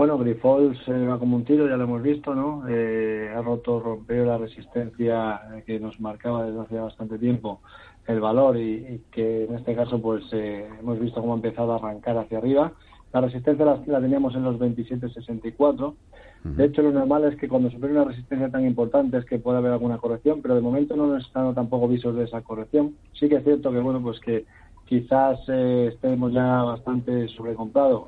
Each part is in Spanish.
Bueno, Grifols eh, va como un tiro, ya lo hemos visto, ¿no? Eh, ha roto, rompió la resistencia que nos marcaba desde hace bastante tiempo el valor y, que en este caso pues eh, hemos visto cómo ha empezado a arrancar hacia arriba. La resistencia la, teníamos en los 27.64. De hecho, lo normal es que cuando supere una resistencia tan importante es que pueda haber alguna corrección, pero de momento no nos están tampoco visos de esa corrección. Sí que es cierto que, bueno, pues que quizás estemos ya bastante sobrecomprados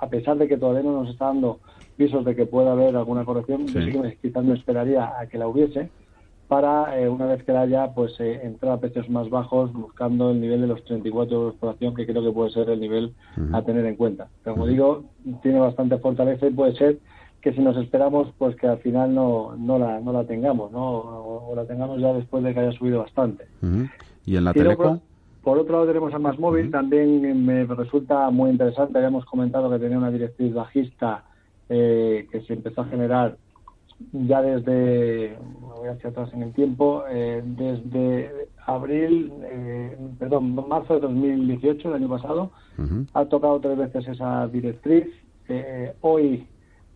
a pesar de que todavía no nos está dando visos de que pueda haber alguna corrección, quizás me esperaría a que la hubiese para, eh, una vez que la haya, pues eh, entrar a precios más bajos buscando el nivel de los 34 euros por acción, que creo que puede ser el nivel a tener en cuenta. Pero como digo, tiene bastante fortaleza y puede ser que si nos esperamos, pues que al final no, no, la, no la tengamos, ¿no? O, la tengamos ya después de que haya subido bastante. ¿Y en la Telecom? Por otro lado tenemos a Más Móvil, también me resulta muy interesante, habíamos comentado que tenía una directriz bajista eh, que se empezó a generar ya desde, me voy hacia atrás en el tiempo, eh, desde abril, eh, perdón, marzo de 2018, el año pasado, ha tocado tres veces esa directriz. hoy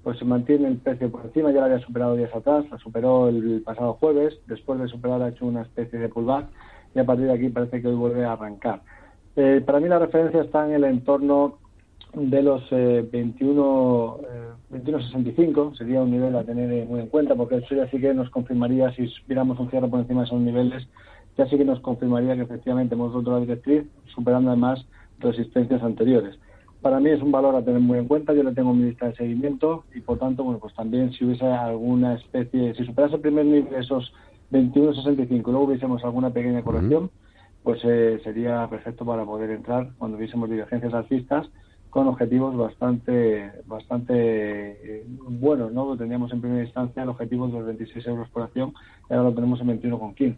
pues se mantiene el precio por encima, ya la había superado días atrás, la superó el pasado jueves, después de superar ha hecho una especie de pullback y a partir de aquí parece que hoy vuelve a arrancar. Eh, para mí la referencia está en el entorno de los eh, 21, eh, 21.65, sería un nivel a tener muy en cuenta, porque eso ya sí que nos confirmaría, si viéramos un cierre por encima de esos niveles, ya sí que nos confirmaría que efectivamente hemos roto la directriz, superando además resistencias anteriores. Para mí es un valor a tener muy en cuenta, yo le tengo mi lista de seguimiento y por tanto, bueno, pues también si hubiese alguna especie, si superase el primer nivel esos 21.65 luego hubiésemos alguna pequeña corrección, pues eh, sería perfecto para poder entrar cuando hubiésemos divergencias alcistas con objetivos bastante bastante eh, buenos, ¿no? Teníamos en primera instancia el objetivo de los 26 euros por acción y ahora lo tenemos en 21,15.